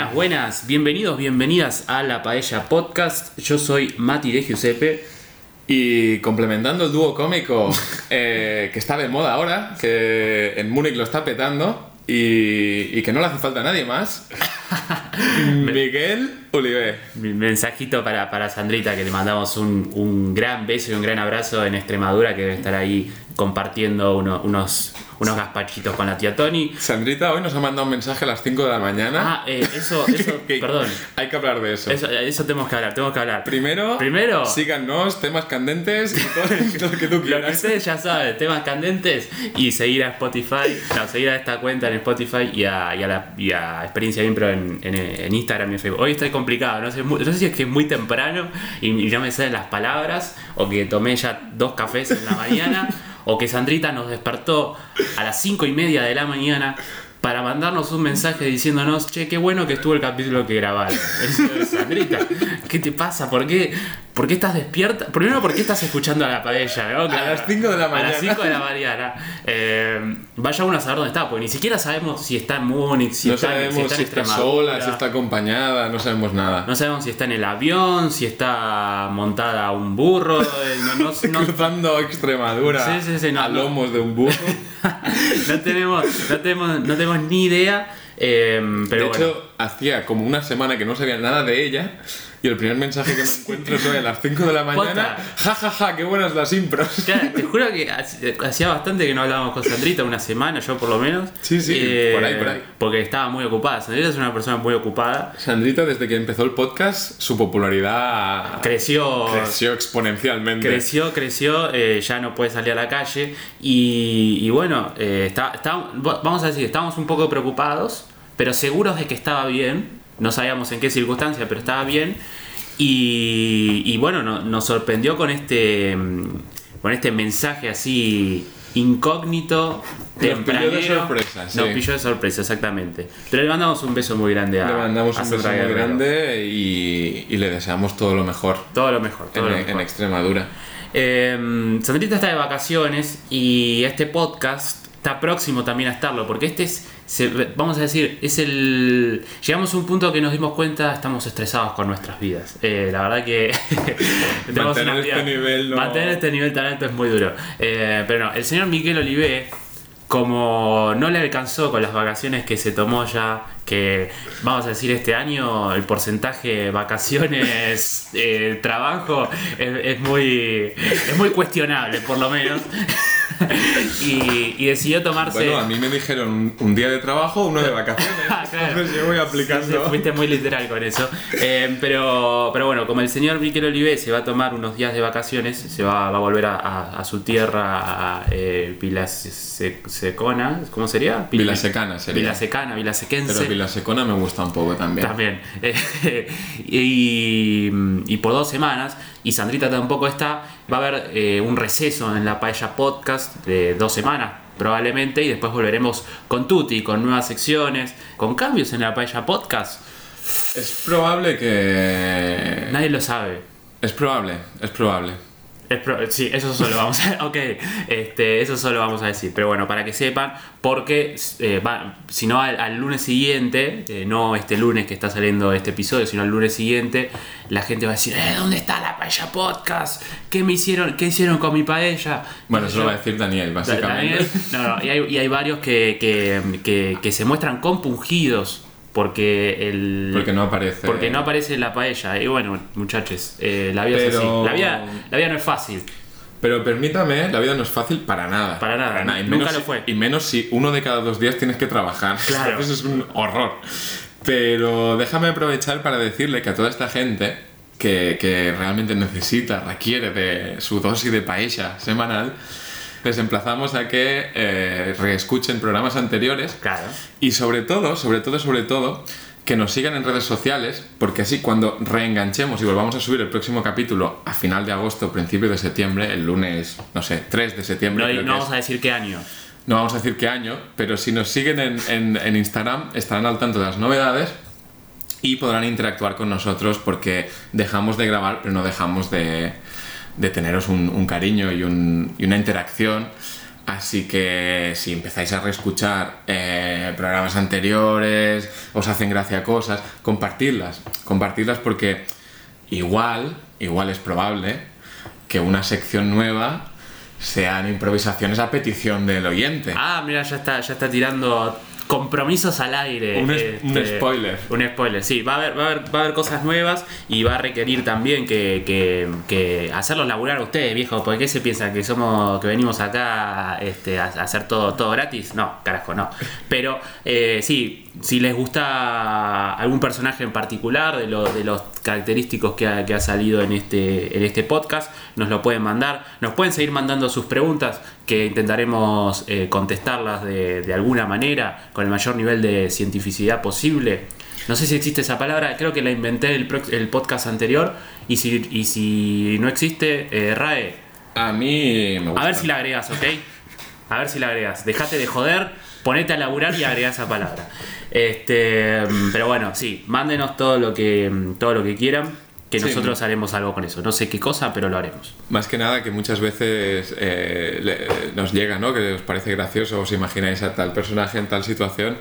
Buenas, buenas, bienvenidos, bienvenidas a La Paella Podcast. Yo soy Mati de Giuseppe. Y complementando el dúo cómico eh, que está de moda ahora, que en Múnich lo está petando y, y que no le hace falta a nadie más, Miguel Olivé. Mi mensajito para, para Sandrita, que le mandamos un, un gran beso y un gran abrazo en Extremadura, que debe estar ahí compartiendo uno- unos, unos gazpachitos con la tía Tony. Sandrita hoy nos ha mandado un mensaje a las 5 de la mañana. Ah, eh, eso, eso, Que perdón. Hay que hablar de eso. Eso, eso tenemos que hablar, tenemos que hablar. Primero, Primero. síganos, temas candentes y todo lo que tú Lo que quieras. ustedes ya saben, temas candentes y seguir a Spotify, no, seguir a esta cuenta en Spotify y a, y a la y a Experiencia Impro en, en, en Instagram y en Facebook. Hoy estoy complicado, no sé, no sé si es que es muy temprano y, y no me salen las palabras, o que tomé ya dos cafés en la mañana, o que Sandrita nos despertó a las cinco y media de la mañana para mandarnos un mensaje diciéndonos, che, qué bueno que estuvo el capítulo que grabaron. Sandrita, ¿qué te pasa? ¿Por qué, ¿Por qué estás despierta? Primero, ¿por qué estás escuchando a la paella? ¿no? A las 5 de la A las mañana. 5 de la mañana. Eh, vaya uno a saber dónde está, porque ni siquiera sabemos si está en Múnich, si no está, en- sabemos está si está sola, si está acompañada, no sabemos nada. No sabemos si está en el avión, si está montada a un burro. eh, No, no- Cruzando Extremadura Sí, sí, sí, a lomos de un burro. no tenemos, no, tenemos, no tenemos ni idea. eh, pero de bueno. hecho, hacía como una semana que no sabía nada de ella. Y el primer mensaje que me encuentro es hoy a las 5 de la mañana. Ja, ja, ja, qué buenas las impros. Claro, te juro que hacía bastante que no hablábamos con Sandrita, una semana, yo por lo menos. Eh, Sí, sí, por ahí, por ahí. Porque estaba muy ocupada. Sandrita es una persona muy ocupada. Sandrita, desde que empezó el podcast, su popularidad Creció. creció exponencialmente. Creció, creció, eh, ya no puede salir a la calle y, y bueno, eh, está, está- vamos a decir, estábamos un poco preocupados, pero seguros de que estaba bien, no sabíamos en qué circunstancia, pero estaba bien y, y bueno, no- nos sorprendió con este, mm, con este mensaje así incógnito, Nos pilló de tempranero. sorpresa, sí. Nos pilló de sorpresa, exactamente. Pero le mandamos un beso muy grande a Le mandamos a un beso muy grande y, y le deseamos todo lo mejor Todo lo mejor, todo en, lo en mejor. Extremadura. Eh, Sandrita está de vacaciones y este podcast está próximo también a estarlo, porque este es, se- vamos a decir, es el... Llegamos a un punto que nos dimos cuenta, estamos estresados con nuestras vidas. Eh, la verdad que... Mantener una este nivel no- Mantener este nivel tan alto es muy duro. Eh, pero no, el señor Miguel Olivé, como no le alcanzó con las vacaciones que se tomó ya, que vamos a decir este año el porcentaje vacaciones, eh, trabajo es, es muy es muy cuestionable por lo menos y, y decidió tomarse Bueno, a mí me dijeron un, un día de trabajo, uno de vacaciones. Ah, claro. Entonces yo voy aplicando. sí, fuiste muy literal con eso. Eh, pero, pero bueno, como el señor Miquel Olivé se va a tomar unos días de vacaciones, se va, va a volver a, a- a su tierra, a eh, Vilasecona, ¿cómo sería? Vilasecana sería. Vilasecana, Vilasequense. Pero Vilasecona me gusta un poco también. También. Eh, y, y por dos semanas, y Sandrita tampoco está, va a haber eh, un receso en la Paella Podcast de dos semanas probablemente, y después volveremos con Tuti, con nuevas secciones, con cambios en la Paella Podcast. Es probable que. Nadie lo sabe. Es probable, es probable. Sí, eso solo vamos a ok, este, eso solo vamos a decir, pero bueno, para que sepan, porque eh, si no al, al lunes siguiente, eh, no este lunes que está saliendo este episodio, sino al lunes siguiente, la gente va a decir, eh, ¿dónde está la paella podcast? ¿Qué me hicieron? ¿Qué hicieron con mi paella? Bueno, eso lo va a decir Daniel, básicamente. Daniel, no, no, y hay, y hay varios que, que, que- que se muestran compungidos porque el Porque no aparece. porque no aparece la paella. Y bueno, muchachos, eh, la vida es Pero- así. La vida, la vida no es fácil. Pero permítame, la vida no es fácil para nada. Para nada, Y nunca menos lo si- fue. Y menos si uno de cada dos días tienes que trabajar. Claro. Eso es un horror. Pero déjame aprovechar para decirle que a toda esta gente que, que realmente necesita, requiere de su dosis de paella semanal, les emplazamos a que eh, reescuchen programas anteriores Claro. y sobre todo, sobre todo, sobre todo, que nos sigan en redes sociales, porque así cuando reenganchemos y volvamos a subir el próximo capítulo a final de agosto, principio de septiembre, el lunes, no sé, 3 de septiembre, No, creo no que vamos es. a decir qué año. no vamos a decir qué año, pero si nos siguen en, en- en Instagram estarán al tanto de las novedades y podrán interactuar con nosotros porque dejamos de grabar, pero no dejamos de, de teneros un, cariño y, un- y una interacción Así que si empezáis a reescuchar eh, programas anteriores, os hacen gracia cosas, compartidlas. Compartidlas porque igual, igual es probable que una sección nueva sean improvisaciones a petición del oyente. Ah, mira, ya está, ya está tirando compromisos al aire. Un, es- este, un spoiler. Un spoiler, sí. Va a haber, va a haber, va a haber cosas nuevas y va a requerir también que, que, que hacerlos laburar a ustedes, viejo. ¿Por qué se piensan que somos, que venimos acá este, a, a hacer todo, todo gratis? No, carajo, no. Pero eh, sí, si les gusta algún personaje en particular de, lo- de los característicos que ha, que ha salido en este, en este podcast, nos lo pueden mandar. Nos pueden seguir mandando sus preguntas que intentaremos eh, contestarlas de, de alguna manera con el mayor nivel de cientificidad posible. No sé si existe esa palabra, creo que la inventé el, podcast anterior y si, y si no existe, eh, RAE, A mí me gusta. a ver si la agregas, ¿ok? A ver si la agregas. Dejate de joder, ponete a laburar y agrega esa palabra. Este, pero bueno, sí, mándenos todo lo que, todo lo que quieran, que Sí. nosotros haremos algo con eso. No sé qué cosa, pero lo haremos. Más que nada que muchas veces eh, le- nos llega, ¿no? Que os parece gracioso, os imagináis a tal personaje en tal situación,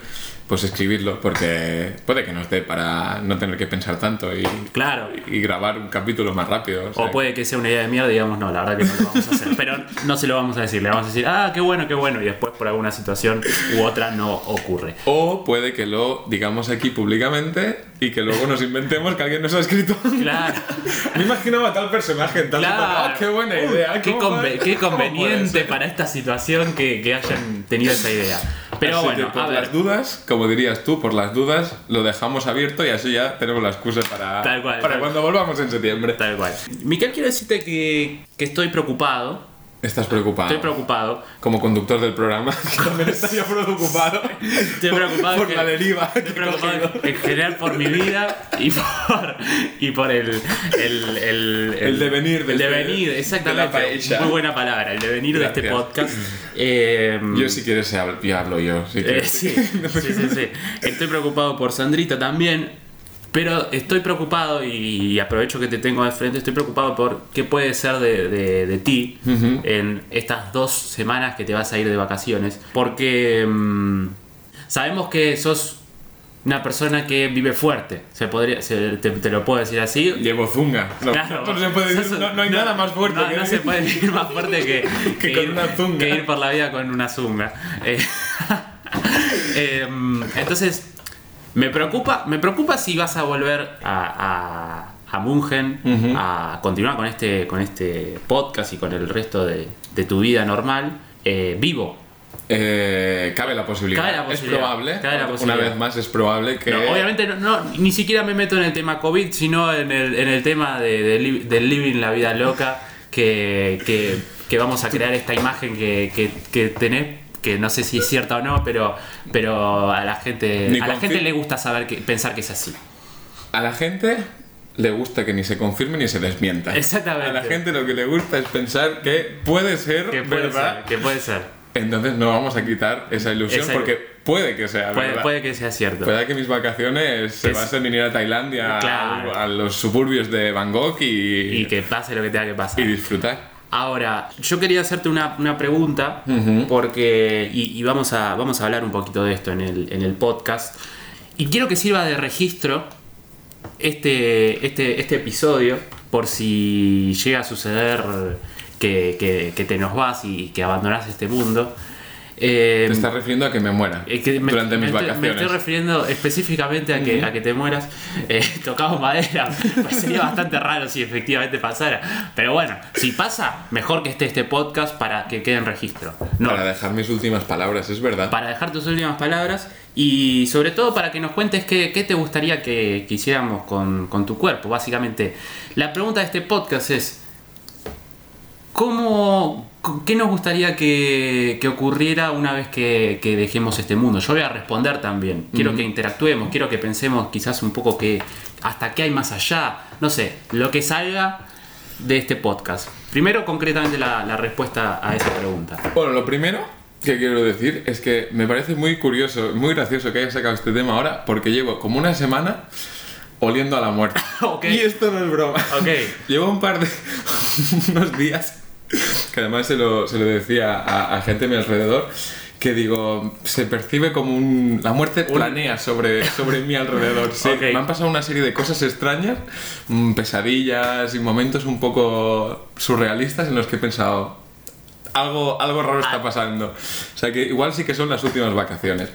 pues escribirlo, porque puede que nos dé para no tener que pensar tanto y, Claro. y grabar un capítulo más rápido. o sea, O puede que sea una idea de mierda y digamos, no, la verdad que no lo vamos a hacer. Pero no se lo vamos a decir, le vamos a decir, ah, qué bueno, qué bueno, y después por alguna situación u otra no ocurre. O puede que lo digamos aquí públicamente y que luego nos inventemos que alguien nos ha escrito. Claro. Me imaginaba tal personaje tal Claro. situación. ¡Ah, qué buena idea! Qué, ¿cómo conve- puede- qué puede conveniente para esta situación que, que hayan tenido esa idea. Pero Así bueno, que por a ver. las dudas, como dirías tú, por las dudas lo dejamos abierto y así ya tenemos la excusa para, Tal cual, para tal cuando volvamos en septiembre. Tal cual. Miquel, quiero decirte que, que estoy preocupado. Estás preocupado. Estoy preocupado. Como conductor del programa, también estaría preocupado. Estoy preocupado por que- la deriva. Estoy preocupado en general por mi vida y por, y por el, el, el, El devenir de el este- devenir, de la exactamente. Muy buena palabra, el devenir de este podcast. Eh, Yo si quieres hablo- yo. Si Eh, sí, sí, sí. Estoy preocupado por Sandrita también. Pero estoy preocupado y aprovecho que te tengo al frente. Estoy preocupado por qué puede ser de, de- de ti en estas dos semanas que te vas a ir de vacaciones. Porque mm, sabemos que sos una persona que vive fuerte. Se podría, se- te, te lo puedo decir así. Llevo zunga. No, Claro. no se puede decir, no, no hay nada más fuerte no, que se puede decir más fuerte que, Que con ir, una zunga. que ir por la vida con una zunga. Eh, em, entonces, me preocupa, me preocupa si vas a volver a, a, a Mungen, a continuar con este, con este podcast y con el resto de, de tu vida normal, eh, vivo. Eh, cabe la posibilidad. Cabe la posibilidad, Es probable. cabe la Una vez más es probable que. No, obviamente no, no, ni siquiera me meto en el tema COVID, sino en el, en el tema de, de li- del living la vida loca, que, que, que vamos a crear esta imagen que, que, que tenés, que no sé si es cierta o no, pero, pero a la gente, Ni a la gente le gusta saber que, pensar que es así. A la gente le gusta que ni se confirme ni se desmienta. Exactamente. A la gente lo que le gusta es pensar que puede ser Que puede verdad. ser, que puede ser. Entonces no vamos a quitar esa ilusión Esa- porque puede que sea Puede, verdad. puede que sea cierto. Puede que mis vacaciones se basen en ir a Tailandia, Claro. a, a los suburbios de Bangkok y, Y que pase lo que tenga que pasar. y disfrutar. Ahora, yo quería hacerte una, una pregunta, porque. Y, y vamos, a, vamos a hablar un poquito de esto en el, en el podcast. Y quiero que sirva de registro este, este, este episodio, por si llega a suceder que, que- que te nos vas y que abandonas este mundo. Eh, Te estás refiriendo a que me muera eh, que me, durante me mis estoy, me vacaciones. estoy refiriendo específicamente a que, a que te mueras. Eh, tocamos madera. Pues sería bastante raro si efectivamente pasara. Pero bueno, si pasa, mejor que esté este podcast para que quede en registro. No, Para dejar mis últimas palabras, es verdad. para dejar tus últimas palabras y sobre todo para que nos cuentes qué, qué te gustaría que, que hiciéramos con, con tu cuerpo. Básicamente, la pregunta de este podcast es, ¿cómo, ¿qué nos gustaría que, que ocurriera una vez que, que dejemos este mundo? Yo voy a responder también. Quiero que interactuemos, quiero que pensemos quizás un poco que hasta qué hay más allá. No sé, lo que salga de este podcast. Primero, concretamente, la, la respuesta a esa pregunta. Bueno, lo primero que quiero decir es que me parece muy curioso, muy gracioso que hayas sacado este tema ahora, porque llevo como una semana oliendo a la muerte. Ok. Y esto no es broma. Ok. Llevo un par de. unos días que además se lo, se lo decía a, a gente a mi alrededor, que digo, se percibe como un... La muerte planea sobre, sobre mi alrededor. Sí, Ok. Me han pasado una serie de cosas extrañas, mm, pesadillas y momentos un poco surrealistas en los que he pensado, algo, algo raro está pasando. O sea que igual sí que son las últimas vacaciones.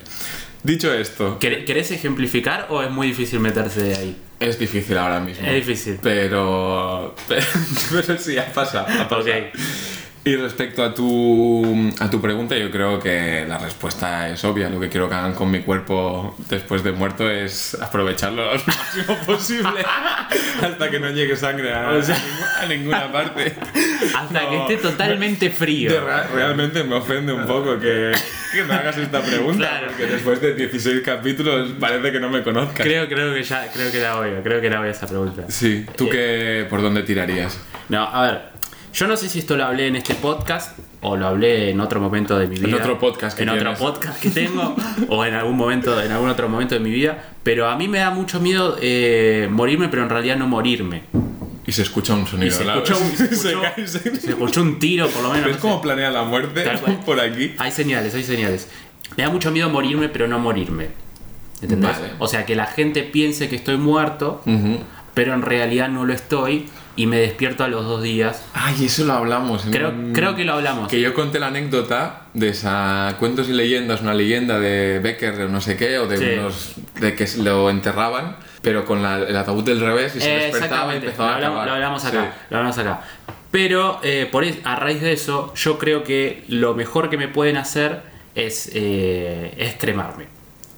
Dicho esto, ¿Quer- ¿Querés ejemplificar o es muy difícil meterse ahí? es difícil ahora mismo. Es difícil. Pero, pero, pero sí, ha pasado. ha pasado. Ok. Y respecto a tu, a tu pregunta, yo creo que la respuesta es obvia. Lo que quiero que hagan con mi cuerpo después de muerto es aprovecharlo lo máximo posible hasta que no llegue sangre a, a ninguna parte. Hasta No. que esté totalmente frío. Realmente me ofende un poco que, que me hagas esta pregunta, Claro. porque después de 16 capítulos parece que no me conozcas. Creo, creo que ya, creo que era obvio, creo que era obvia esa pregunta. Sí, ¿tú qué, por dónde tirarías? No, a ver, yo no sé si esto lo hablé en este podcast o lo hablé en otro momento de mi vida. otro podcast que En otro podcast que tengo o en algún momento, en algún otro momento de mi vida. Pero a mí me da mucho miedo eh, morirme, pero en realidad no morirme. Y se escucha un Y sonido. se ¿la- escuchó, un- se se escuchó- cae, se- se escuchó un tiro, por lo menos. ¿Ves no sé. planea la muerte Tal por aquí? Hay señales, hay señales. Me da mucho miedo morirme, pero no morirme. ¿Entendés? Vale. O sea, que la gente piense que estoy muerto, pero en realidad no lo estoy y me despierto a los dos días. Ay, eso lo hablamos. Creo, un- creo que lo hablamos. Que yo conté la anécdota de esa cuentos y leyendas, una leyenda de Becker o no sé qué, o de Sí. unos de que lo enterraban, pero con la- el ataúd del revés y se Eh, despertaba y empezaba lo a hablamos, acabar. lo hablamos Sí. acá, lo hablamos acá. Pero eh, por a raíz de eso, yo creo que lo mejor que me pueden hacer es, eh, es cremarme.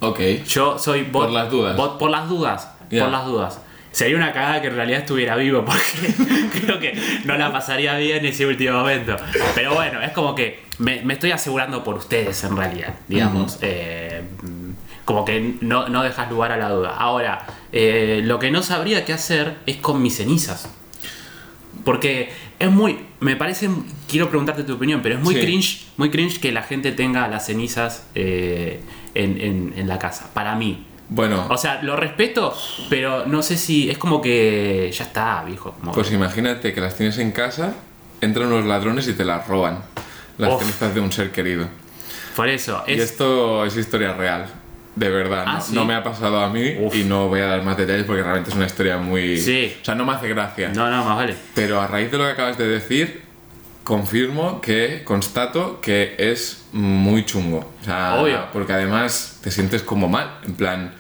Ok. Yo soy bot- Por las dudas. bot- por las dudas. Ya. Por las dudas. Sería una cagada que en realidad estuviera vivo porque creo que no la pasaría bien ese último momento. Pero bueno, es como que me, me estoy asegurando por ustedes en realidad, digamos. Eh, como que no, no dejas lugar a la duda. Ahora, eh, lo que no sabría qué hacer es con mis cenizas. Porque es muy. Me parece. Quiero preguntarte tu opinión, pero es muy Sí. cringe. Muy cringe que la gente tenga las cenizas eh, en, en- en la casa. Para mí. Bueno, O sea, lo respeto, pero no sé si. Es como que. Ya está, viejo. como- pues imagínate que las tienes en casa, entran unos ladrones y te las roban. Las Uf. cenizas de un ser querido. por eso. Y Es, esto es historia real. De verdad, Ah, no, ¿sí? no me ha pasado a mí Uf. y no voy a dar más detalles porque realmente es una historia muy... Sí. O sea, no me hace gracia. No, no, más vale. Pero a raíz de lo que acabas de decir, confirmo que, constato que es muy chungo. O sea, Obvio. porque además te sientes como mal, en plan...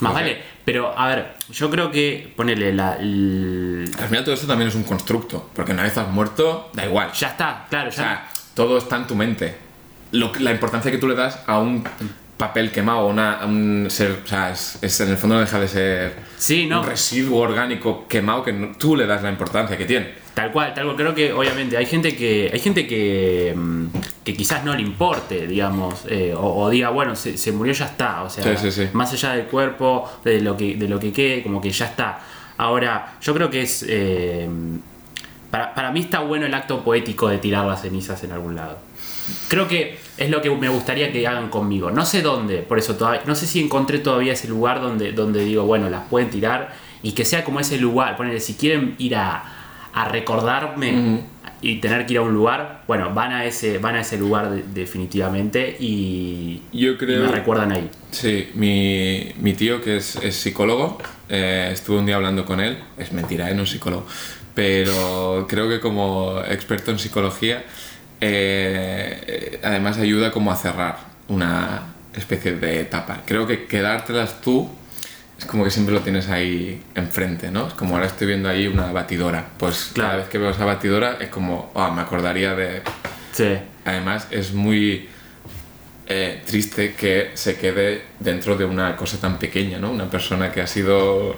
Más vale. Pero, a ver, yo creo que. Ponele la. el- Al final todo esto también es un constructo, porque una vez has muerto, da igual. Ya está, claro, O ya. sea, todo está en tu mente. Lo, la importancia que tú le das a un papel quemado, una, un ser, o sea, es, es- en el fondo no deja de ser Sí, no. un residuo orgánico quemado que no- tú le das la importancia que tiene. Tal cual, tal cual. Creo que obviamente hay gente que hay gente que, mm, que quizás no le importe, digamos, eh, o, o diga, bueno, se, se murió, ya está. O sea, Sí, sí, sí. más allá del cuerpo, de lo que de lo que quede, como que ya está. Ahora, yo creo que es eh, para, para mí está bueno el acto poético de tirar las cenizas en algún lado. Creo que es lo que me gustaría que hagan conmigo. No sé dónde, por eso todavía, no sé si encontré todavía ese lugar donde, donde digo, bueno, las pueden tirar y que sea como ese lugar. Ponele, si quieren ir a, a recordarme y tener que ir a un lugar, bueno, van a ese, van a ese lugar de- definitivamente y, Yo y creo... me recuerdan ahí. Sí, mi, mi tío que es, es psicólogo, eh, estuve un día hablando con él, es mentira, él no es psicólogo, pero creo que como experto en psicología, eh, además ayuda como a cerrar una especie de etapa. Creo que quedártelas tú es como que siempre lo tienes ahí enfrente, ¿no? Es como ahora estoy viendo ahí una batidora, pues cada Claro. vez que veo esa batidora es como, ah, me acordaría de, Sí. Además, es muy eh, triste que se quede dentro de una cosa tan pequeña, ¿no? Una persona que ha sido,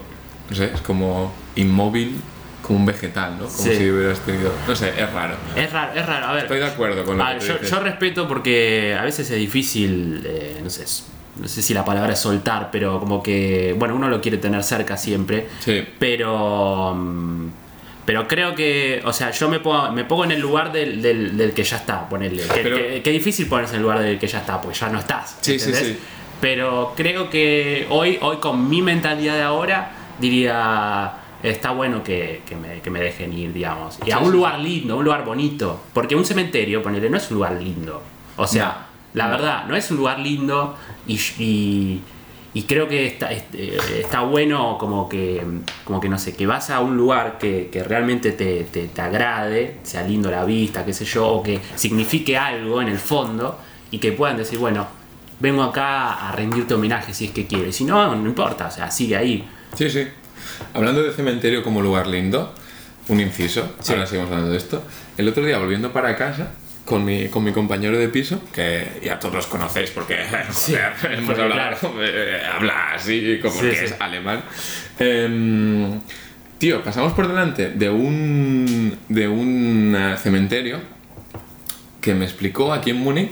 no sé, es como inmóvil, como un vegetal, ¿no? Como Sí. si hubieras tenido... No sé, es raro. Es raro, es raro. A ver, Estoy de acuerdo con lo Ah, que yo, dices. yo respeto porque a veces es difícil, eh, no sé, no sé si la palabra es soltar, pero como que, bueno, uno lo quiere tener cerca siempre, Sí. pero mm, pero creo que, o sea, yo me pongo, me pongo en el lugar del, del- del que ya está, ponerle. Que, que- que difícil ponerse en el lugar del que ya está, porque ya no estás. Sí, sí, sí. Pero creo que hoy, hoy con mi mentalidad de ahora, diría, está bueno que, que me, que me dejen ir, digamos. Y a un lugar lindo, un lugar bonito. Porque un cementerio, ponele, no es un lugar lindo. O sea, la verdad, no es un lugar lindo y, y, y creo que está, este, está bueno como que, como que, no sé, que vas a un lugar que, que realmente te, te, te agrade, sea lindo la vista, qué sé yo, o que signifique algo en el fondo y que puedan decir, bueno, vengo acá a rendirte homenaje si es que quieres. Si no, no importa, o sea, sigue ahí. Sí, sí. Hablando de cementerio como lugar lindo, un inciso, Sí. ahora seguimos hablando de esto. El otro día volviendo para casa con mi, con mi compañero de piso, que ya todos conocéis porque Sí, joder, hemos porque, hablado, eh, habla así como Sí, que es alemán. Em, tío, pasamos por delante de un, de un eh, cementerio que me explicó aquí en Múnich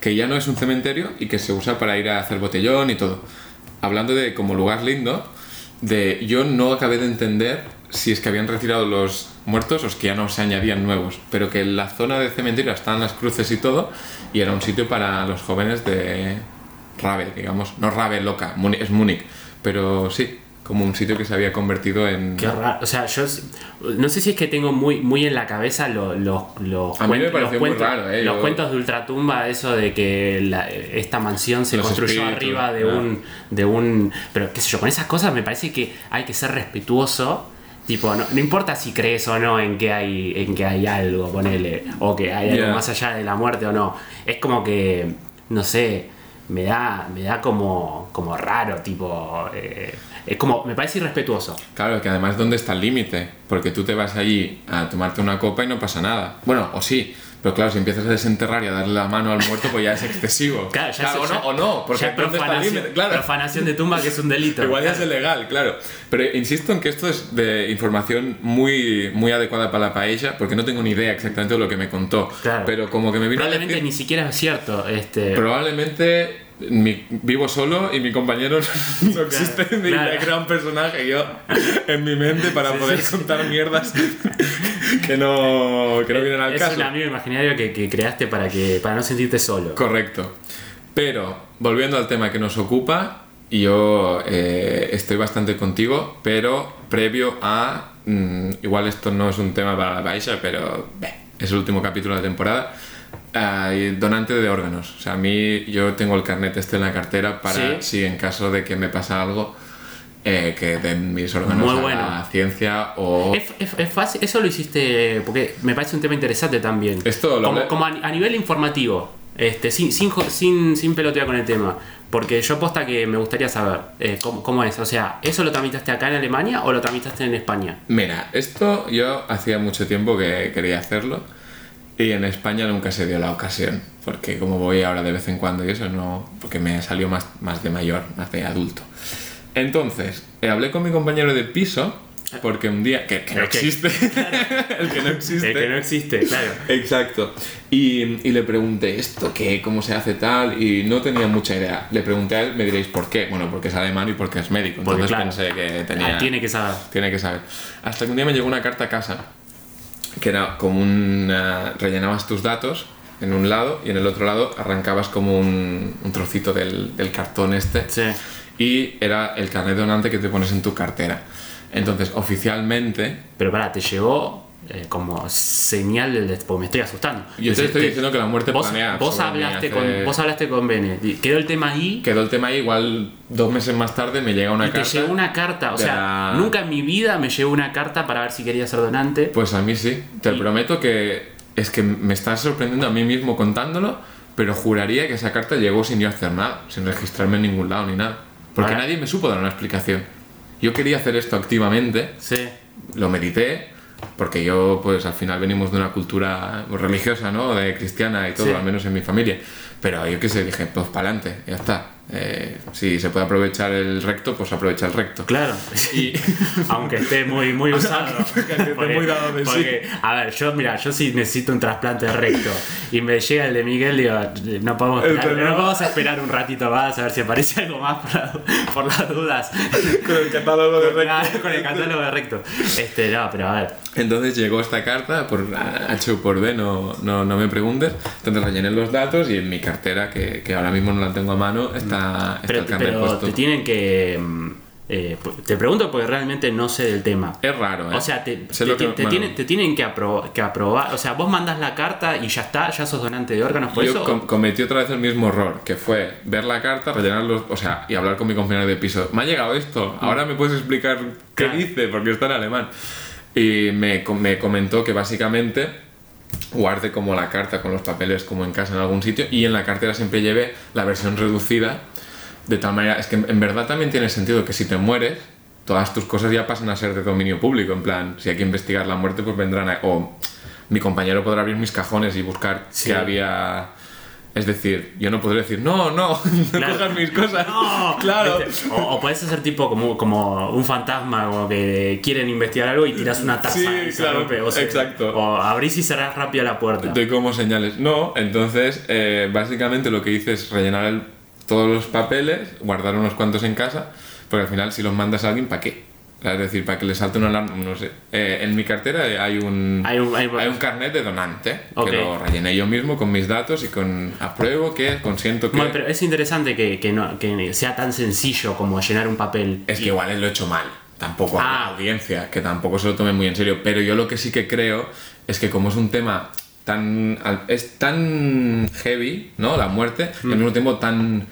que ya no es un cementerio y que se usa para ir a hacer botellón y todo. Hablando de como lugar lindo, de yo no acabé de entender si es que habían retirado los muertos o es que ya no se añadían nuevos, pero que en la zona de cementerio están las cruces y todo y era un sitio para los jóvenes de Rabe, digamos, no Rabe loca, es Múnich, pero sí, como un sitio que se había convertido en... Qué raro. O sea, yo no sé si es que tengo muy, muy en la cabeza lo- los, los, A mí me cuen- pareció los muy cuentos, raro, eh, los yo- cuentos de Ultratumba, eso de que la- esta mansión se Los construyó espíritus, arriba de un, de un. Pero qué sé yo, con esas cosas me parece que hay que ser respetuoso. Tipo, no, no importa si crees o no en que hay, en que hay algo, ponele, o que hay algo Yeah. más allá de la muerte o no. Es como que, no sé, me da, me da como, como raro, tipo. eh, es como, me parece irrespetuoso. Claro, que además, ¿dónde está el límite? Porque tú te vas allí a tomarte una copa y no pasa nada. Bueno, o sí, pero claro, si empiezas a desenterrar y a darle la mano al muerto, pues ya es excesivo. Claro, ya o, se- no, ya- o no, porque ya es ¿dónde está el profanación? Claro, de tumba que es un delito. igual ya es ilegal, claro. Pero insisto en que esto es de información muy, muy adecuada para la paella, porque no tengo ni idea exactamente de lo que me contó. Claro. Pero como que me vino a Probablemente decir- ni siquiera es cierto. Este, Probablemente mi- vivo solo y mi compañero no, no existe claro. he creado un personaje yo en mi mente para poder contar mierdas que no, que no vienen al es caso. un amigo imaginario que, que creaste para que para no sentirte solo. Correcto. Pero, volviendo al tema que nos ocupa, yo eh, estoy bastante contigo, pero previo a... mm, igual esto no es un tema para la Baixa, pero beh, es el último capítulo de la temporada. Hay donante de órganos. O sea, a mí yo tengo el carnet este en la cartera para Sí. si en caso de que me pasa algo, eh, que den mis órganos Muy a bueno. la ciencia o... Es, es- es fácil, eso lo hiciste porque me parece un tema interesante también. Esto lo como, como a, a nivel informativo, este, sin, sin, sin, sin pelotear con el tema. Porque yo posta que me gustaría saber eh, cómo, cómo es. O sea, ¿eso lo tramitaste acá en Alemania o lo tramitaste en España? Mira, esto yo hacía mucho tiempo que quería hacerlo y en España nunca se dio la ocasión, porque como voy ahora de vez en cuando y eso no, porque me salió más, más de mayor, más de adulto. Entonces, eh, hablé con mi compañero de piso, porque un día, que, que no que- existe, el que no existe, El que no existe, claro. Exacto. Y, y le pregunté esto, qué, cómo se hace tal, y no tenía mucha idea. Le pregunté a él, me diréis por qué. Bueno, porque es alemán y porque es médico. Porque, Entonces claro, pensé que tenía... ah, tiene que saber. Tiene que saber. Hasta que un día me llegó una carta a casa, que era como un... eh, rellenabas tus datos en un lado y en el otro lado arrancabas como un, un trocito del, del cartón este Sí. y era el carnet donante que te pones en tu cartera. Entonces, oficialmente, Pero pará, te llegó eh, como señal del des- porque me estoy asustando. yo te estoy Te- diciendo que la muerte vos, planea vos mí hablaste hace- con vos hablaste con Bene. y Quedó el tema ahí Quedó el tema ahí, igual dos meses más tarde me llega una y te carta. llegó una carta. O de sea, la- nunca en mi vida me llegó una carta para ver si quería ser donante. Pues a mí sí, te Y- prometo que es que me estás sorprendiendo a mí mismo contándolo, pero juraría que esa carta llegó sin yo hacer nada, sin registrarme en ningún lado ni nada. Porque Ahora- nadie me supo dar una explicación. Yo quería hacer esto activamente, Sí. lo medité, porque yo pues al final venimos de una cultura religiosa, ¿no? De cristiana y todo, Sí. al menos en mi familia. Pero yo qué sé, dije, pues para adelante, ya está. Eh, si se puede aprovechar el recto, pues aprovecha el recto. Claro. Y- Aunque esté muy, muy usado. esté muy dado de sí. porque, A ver, yo, mira, yo sí necesito un trasplante recto y me llega el de Miguel, digo, no podemos, esperar, no podemos esperar un ratito más a ver si aparece algo más por, por las dudas. Con el catálogo de Nada, Con el catálogo de recto. Este, no, pero a ver. Entonces llegó esta carta, por H o por B, no, no, no me preguntes. Entonces rellené los datos y en mi cartera, que, que ahora mismo no la tengo a mano, está, está Pero, te tienen que. mm, Eh, te pregunto porque realmente no sé del tema. Es raro, ¿eh? O sea, te, te- que- te- bueno. tienen, te tienen que, apro- que aprobar. O sea, vos mandas la carta y ya está, ya sos donante de órganos por Yo eso. com- cometí otra vez el mismo error, que fue ver la carta, rellenar los, o sea, y hablar con mi compañero de piso. Me ha llegado esto, ahora me puedes explicar qué Claro. dice, porque está en alemán. Y me, me comentó que básicamente guarde como la carta con los papeles como en casa en algún sitio y en la cartera siempre lleve la versión reducida de tal manera, es que en verdad también tiene sentido que si te mueres, todas tus cosas ya pasan a ser de dominio público, en plan, si hay que investigar la muerte, pues vendrán a- o mi compañero podrá abrir mis cajones y buscar Sí. que había... Es decir, yo no podré decir, no, no, no Claro. cojas mis cosas. No, claro. O, o podés hacer tipo como, como un fantasma, como que quieren investigar algo y tiras una taza Sí, y se claro, rompe. O sea, exacto. O abrís y cerrás rápido la puerta. Doy como señales. No, entonces, eh, básicamente lo que hice es rellenar el- todos los papeles, guardar unos cuantos en casa, porque al final si los mandas a alguien, ¿para qué? Es decir, para que le salte una alarma, no sé. Eh, en mi cartera hay un, Hay un- hay un- hay un carnet de donante, Ok. que lo rellené yo mismo con mis datos y con apruebo que consiento que... Bueno, pero es interesante que, que no, que sea tan sencillo como llenar un papel. Es y- que igual lo he hecho mal. Tampoco a Ah. la audiencia, que tampoco se lo tome muy en serio. Pero yo lo que sí que creo es que como es un tema tan... es tan heavy, ¿no? La muerte, y Mm. al mismo tiempo tan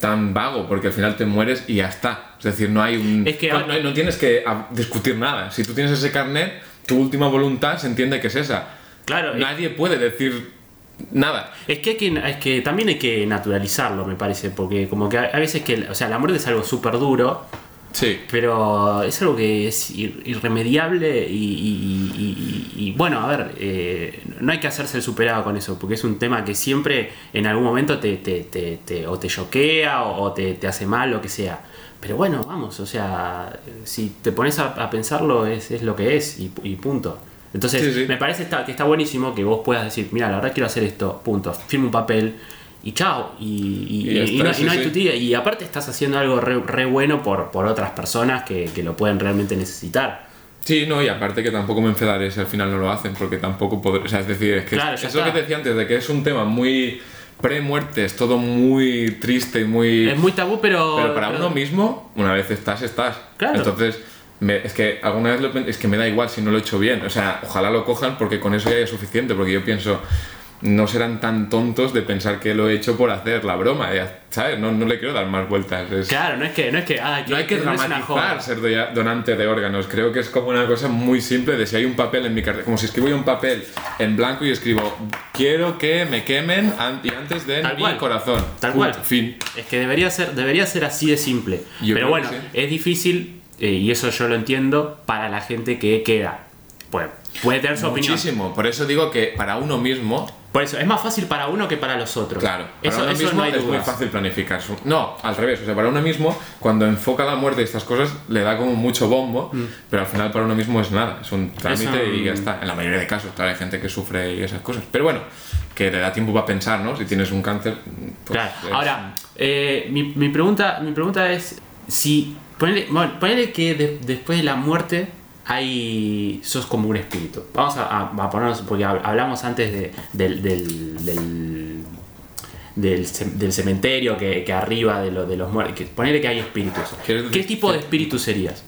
tan vago, porque al final te mueres y ya está. Es decir, no hay un... Es que- no, no- no tienes que discutir nada. Si tú tienes ese carnet, tu última voluntad se entiende que es esa. Claro, es- Nadie puede decir nada. Es que, hay que, es que también hay que naturalizarlo, me parece, porque como que a a veces que, o sea, la muerte es algo súper duro, Sí. pero es algo que es ir- irremediable y, y- y- y- y, bueno, a ver, eh, no hay que hacerse el superado con eso, porque es un tema que siempre en algún momento te, te, te- te- o te choquea o, o te, te hace mal, lo que sea. Pero bueno, vamos, o sea, si te pones a, a pensarlo es, es lo que es y, y punto. Entonces, Sí, sí. me parece que está buenísimo que vos puedas decir, mira, la verdad quiero hacer esto, punto, firma un papel y chao. Y, y- Y y no, sí, no hay tutía. Y aparte estás haciendo algo re, re bueno por, por otras personas que, que lo pueden realmente necesitar. Sí, no, y aparte que tampoco me enfadaré si al final no lo hacen, porque tampoco podré. O sea, es decir, es que Claro, es que te decía antes, de que es un tema muy pre-muerte, es todo muy triste y muy. Es muy tabú, pero. Pero para pero- uno mismo, una vez estás, estás. Claro. Entonces, me- es que alguna vez lo es que me da igual si no lo he hecho bien. O sea, ojalá lo cojan porque con eso ya es suficiente, porque yo pienso. No serán tan tontos de pensar que lo he hecho por hacer la broma, ¿sabes? No, no le quiero dar más vueltas. es- Claro, no es que. No, es que, ah, no hay que una dramatizar ser donante de órganos. Creo que es como una cosa muy simple de si hay un papel en mi cartera. Como si escribo yo un papel en blanco y escribo quiero que me quemen antes de Tal mi cual. corazón. Tal Punto. cual. Fin. Es que debería ser, debería ser así de simple. Yo Pero bueno, que sí. es difícil, eh, y eso yo lo entiendo, para la gente que queda. Pues puede tener su opinión. Muchísimo. Por eso digo que para uno mismo, Por eso, es más fácil para uno que para los otros. claro, para eso, uno eso mismo no hay es muy fácil planificar. su- No, al revés. O sea, para uno mismo, cuando enfoca la muerte y estas cosas, le da como mucho bombo, pero al final para uno mismo es nada. Es un trámite Mm. Eso, y ya está. En la mayoría de casos, claro, hay gente que sufre y esas cosas. Pero bueno, que le da tiempo para pensar, ¿no? Si tienes un cáncer. pues, Claro. es- Ahora, eh, mi, mi pregunta, mi pregunta es si ponele, bueno, ponele que de- después de la muerte hay sos como un espíritu. Vamos a, a- a ponernos porque hab- hablamos antes de, del, del, del, del ce- del cementerio que, que arriba de, lo, de los muertos. Ponele que hay espíritus. ¿Quieres ¿Qué tipo de espíritu serías?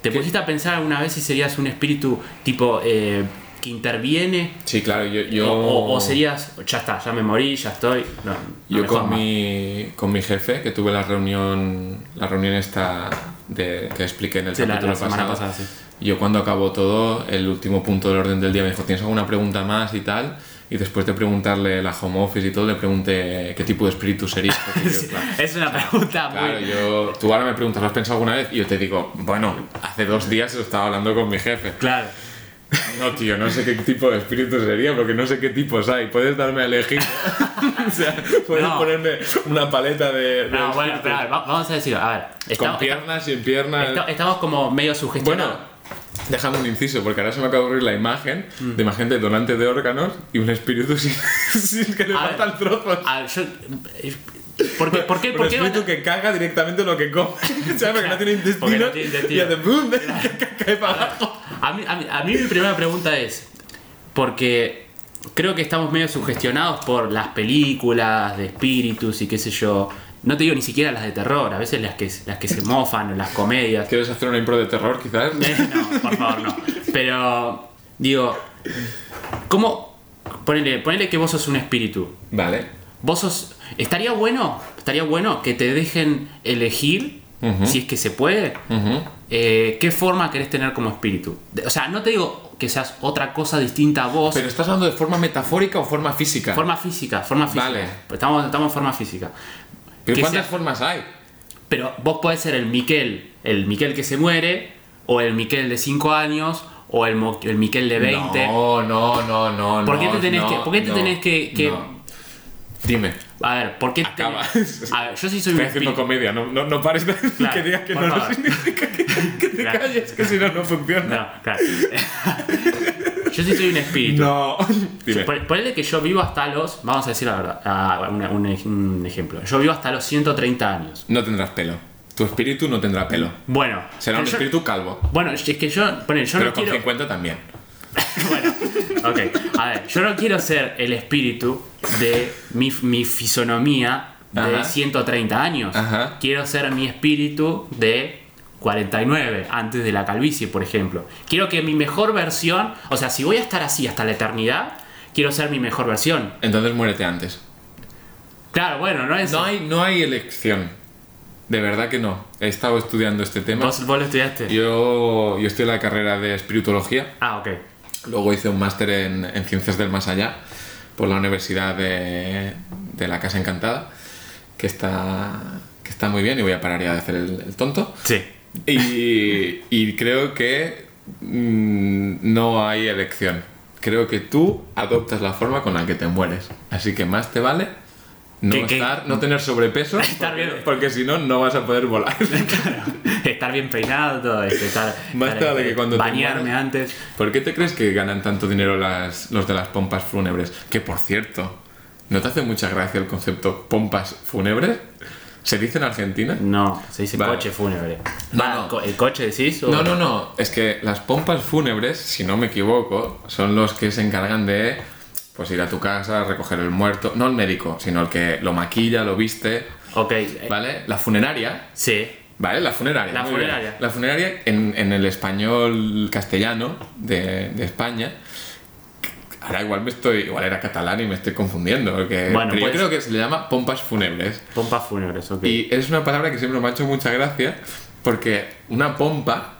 ¿Te ¿Qué? pusiste a pensar alguna vez si serías un espíritu tipo eh, que interviene? Sí, claro, yo. yo O, serías, ya está, ya me morí, ya estoy. No, no Yo con mi, con mi jefe, que tuve la reunión, la reunión esta de, que expliqué en el Sí, capítulo la pasado, pasada, sí. yo cuando acabó todo, el último punto del orden del día me dijo, ¿tienes alguna pregunta más y tal? Y después de preguntarle la home office y todo, le pregunté qué tipo de espíritu sería. Porque yo, claro, Es una pregunta Claro, muy. yo, tú ahora me preguntas, ¿lo has pensado alguna vez? Y yo te digo, bueno, hace dos días estaba hablando con mi jefe. Claro. No, tío, no sé qué tipo de espíritu sería, porque no sé qué tipos hay. Puedes darme a elegir. o sea, puedes No. ponerme una paleta de. de No, bueno, pero a ver, va- vamos a decirlo. A ver, Con estamos, piernas, sin piernas. esta- estamos como medio Bueno, sugestionados. déjame un inciso, porque ahora se me acaba de ocurrir la imagen Mm. de imagínate donante de órganos y un espíritu sin, sin que le faltan trozos. A ver, yo. eh, ¿Por qué? ¿Por qué? un ¿Por qué espíritu que caga directamente lo que come. ¿Sabes? Porque no tiene intestino. No tiene intestino. Y hace boom, cae para abajo. A mí, a, mí, a mí mi primera pregunta es, porque creo que estamos medio sugestionados por las películas de espíritus y qué sé yo. no te digo ni siquiera las de terror, a veces las que, las que se mofan o las comedias. ¿Quieres hacer una impro de terror, quizás? Eh, no, por favor, no. Pero, digo, ¿cómo? Ponele, ponele que vos sos un espíritu. Vale. Vos sos. Estaría bueno, estaría bueno que te dejen elegir, si es que se puede, Ujú. Eh, qué forma querés tener como espíritu. O sea, no te digo que seas otra cosa distinta a vos. ¿Pero estás hablando de forma metafórica o forma física? Forma física, forma física. Vale. Estamos, estamos en forma física. ¿Pero que cuántas sea- formas hay? Pero vos podés ser el Miquel, el Miquel que se muere, o el Miquel de 5 años, o el, Mo- el Miquel de 20. No, no, no, no. ¿Por qué te tenés no, que- por qué te no, tenés que- que- no. Dime. A ver, ¿por qué te-. A ver, yo sí soy un haciendo espíritu. comedia, no, no, no pares de Claro, que digas que por no, no significa que, que te Claro. calles, que si no, no funciona. No, claro. yo sí soy un espíritu. No. Dime. Ponele que yo vivo hasta los. Vamos a decir la verdad. ah, una- un, un ejemplo. Yo vivo hasta los 130 años. No tendrás pelo. Tu espíritu no tendrá pelo. Bueno. Será un yo- espíritu calvo. Bueno, es que yo. Ponele, yo pero no con quiero. 50 también. Bueno, ok. A ver, yo no quiero ser el espíritu de mi, mi fisonomía de Ajá. 130 años. Ajá. Quiero ser mi espíritu de 49, antes de la calvicie, por ejemplo. Quiero que mi mejor versión, o sea, si voy a estar así hasta la eternidad, quiero ser mi mejor versión. Entonces muérete antes. Claro, bueno, no es. No hay, no hay elección. De verdad que no. He estado estudiando este tema. ¿Vos, vos lo estudiaste? Yo, yo estoy en la carrera de espiritología. Ah, ok. Luego hice un máster en, en Ciencias del Más Allá por la Universidad de, de la Casa Encantada, que está, que está muy bien y voy a parar ya de hacer el, el tonto. Sí. Y, y creo que mm, no hay elección. Creo que tú adoptas la forma con la que te mueres. Así que más te vale no, tener sobrepeso, Estar porque, bien. porque si no, no vas a poder volar. estar bien peinado, todo esto. Estar, Más estar, vale este, que cuando Bañarme antes. ¿Por qué te crees que ganan tanto dinero las, los de las pompas fúnebres? Que por cierto, ¿no te hace mucha gracia el concepto pompas fúnebres? ¿Se dice en Argentina? No, se dice Vale. coche fúnebre. No, Va, no. ¿El coche decís? o- No, no, no. Es que las pompas fúnebres, si no me equivoco, son los que se encargan de pues ir a tu casa, recoger el muerto. No el médico, sino el que lo maquilla, lo viste. Ok. eh, ¿Vale? La funeraria. Sí. ¿Vale? La funeraria. La muy bien. funeraria. La funeraria en, en el español castellano de, de España. Ahora igual me estoy. Igual era catalán y me estoy confundiendo. Porque, Bueno, pues- yo creo que se le llama pompas fúnebres. Pompas fúnebres, ok. Y es una palabra que siempre me ha hecho mucha gracia. Porque una pompa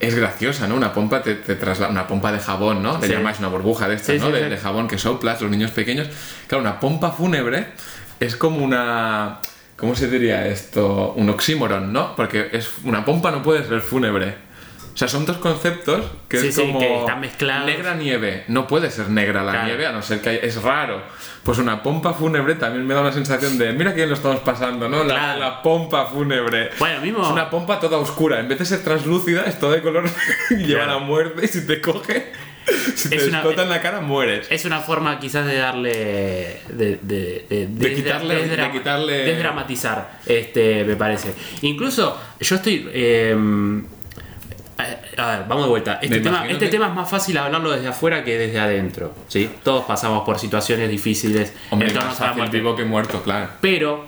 es graciosa, ¿no? Una pompa te, te traslada. Una pompa de jabón, ¿no? Le Sí. llamáis una burbuja de estas, Sí, ¿no? sí, de, de jabón que soplas, los niños pequeños. Claro, una pompa fúnebre es como una. ¿Cómo se diría esto? Un oxímoron, ¿no? Porque es una pompa no puede ser fúnebre. O sea, son dos conceptos que Sí, es sí, que están mezclados. Negra nieve. No puede ser negra la Claro. nieve, a no ser que hay- es raro. Pues una pompa fúnebre también me da una sensación de. Mira que bien lo estamos pasando, ¿no? La, Claro. la pompa fúnebre. Bueno, mismo. Es una pompa toda oscura. En vez de ser translúcida, es toda de color y lleva Claro. la muerte. Y si te coge, si te Es una- en la cara, mueres. Es una forma quizás de darle. de, de, de, De quitarle- de quitarle- desdramatizar, este, me parece. Incluso yo estoy. eh, a ver, vamos de vuelta. Este tema, este que- tema es más fácil hablarlo desde afuera que desde adentro. ¿sí? Todos pasamos por situaciones difíciles Hombre, más fácil vivo que muerto, claro. Pero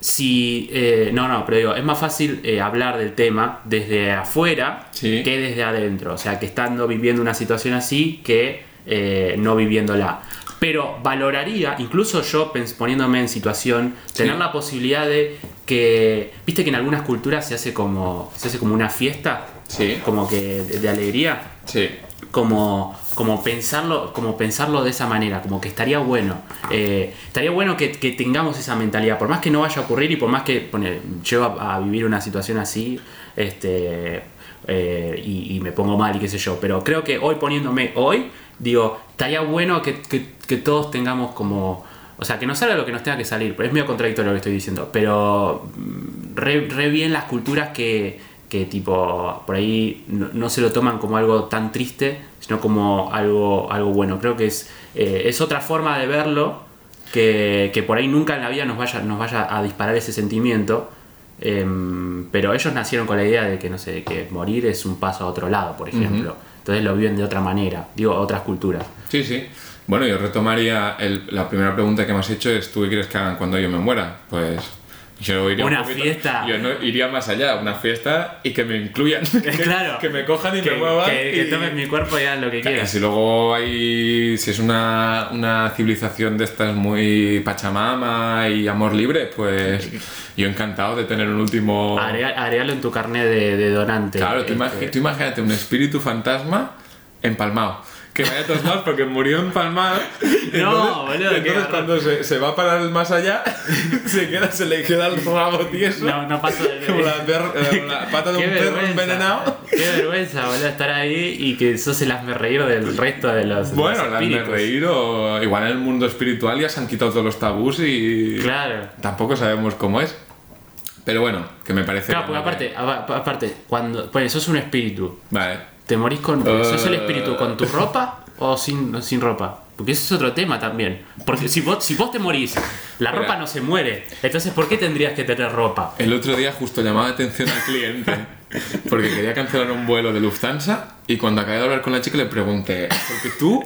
si. eh, no, no, pero digo, es más fácil eh, hablar del tema desde afuera Sí. que desde adentro. O sea, que estando viviendo una situación así que eh, no viviéndola. Pero valoraría, incluso yo poniéndome en situación, tener Sí. la posibilidad de que. Viste que en algunas culturas se hace como. se hace como una fiesta. Sí. Como que de, de alegría Sí. como, como, pensarlo, como pensarlo de esa manera, como que estaría bueno. Eh, estaría bueno que, que tengamos esa mentalidad, por más que no vaya a ocurrir y por más que pone, llego a, a vivir una situación así este, eh, y, y me pongo mal y qué sé yo, pero creo que hoy poniéndome hoy, digo, estaría bueno que, que- que todos tengamos como... O sea, que no salga lo que nos tenga que salir, es medio contradictorio lo que estoy diciendo. Pero mm, re, re bien las culturas que, que tipo, por ahí no, no se lo toman como algo tan triste, sino como algo, algo bueno. Creo que es, eh, es otra forma de verlo que, que por ahí nunca en la vida nos vaya, nos vaya a disparar ese sentimiento. Em, pero ellos nacieron con la idea de que, no sé, que morir es un paso a otro lado, por ejemplo. Entonces lo viven de otra manera, digo, otras culturas. Sí, sí. Bueno, yo retomaría el- la primera pregunta que me has hecho es ¿tú qué quieres que hagan cuando yo me muera? Pues Yo iría Una un poquito- fiesta. Yo no iría más allá, una fiesta y que me incluyan. que, claro. Que me cojan y que, me muevan. que- tomen mi cuerpo y hagan lo que Y quieran. si luego hay. Si es una, una civilización de estas muy pachamama y amor libre, pues yo encantado de tener un último. Agregalo en tu carnet de, de donante. Claro, tú, Este, tú imagínate un espíritu fantasma empalmado. Que vaya a todos lados porque murió empalmado. No, boludo, Entonces cuando se, se va para el más allá, se, queda, se le queda el rabo tieso. No, no pasa de Como la, la pata de un perro envenenado. Qué vergüenza, boludo, estar ahí y que sos el hazme reír del resto de los. Bueno, de espíritus. reír o igual en el mundo espiritual ya se han quitado todos los tabús y Claro. tampoco sabemos cómo es. Pero bueno, que me parece... Claro, porque aparte, apa- aparte, cuando. Pues sos un espíritu. Vale. ¿Te morís con. Eh. ¿Sos el espíritu con tu ropa o sin, sin ropa? Porque ese es otro tema también. Porque si vos, si vos te morís, la Mira. ropa no se muere. Entonces, ¿por qué tendrías que tener ropa? El otro día justo llamaba la atención al cliente porque quería cancelar un vuelo de Lufthansa y cuando acabé de hablar con la chica le pregunté, porque tú,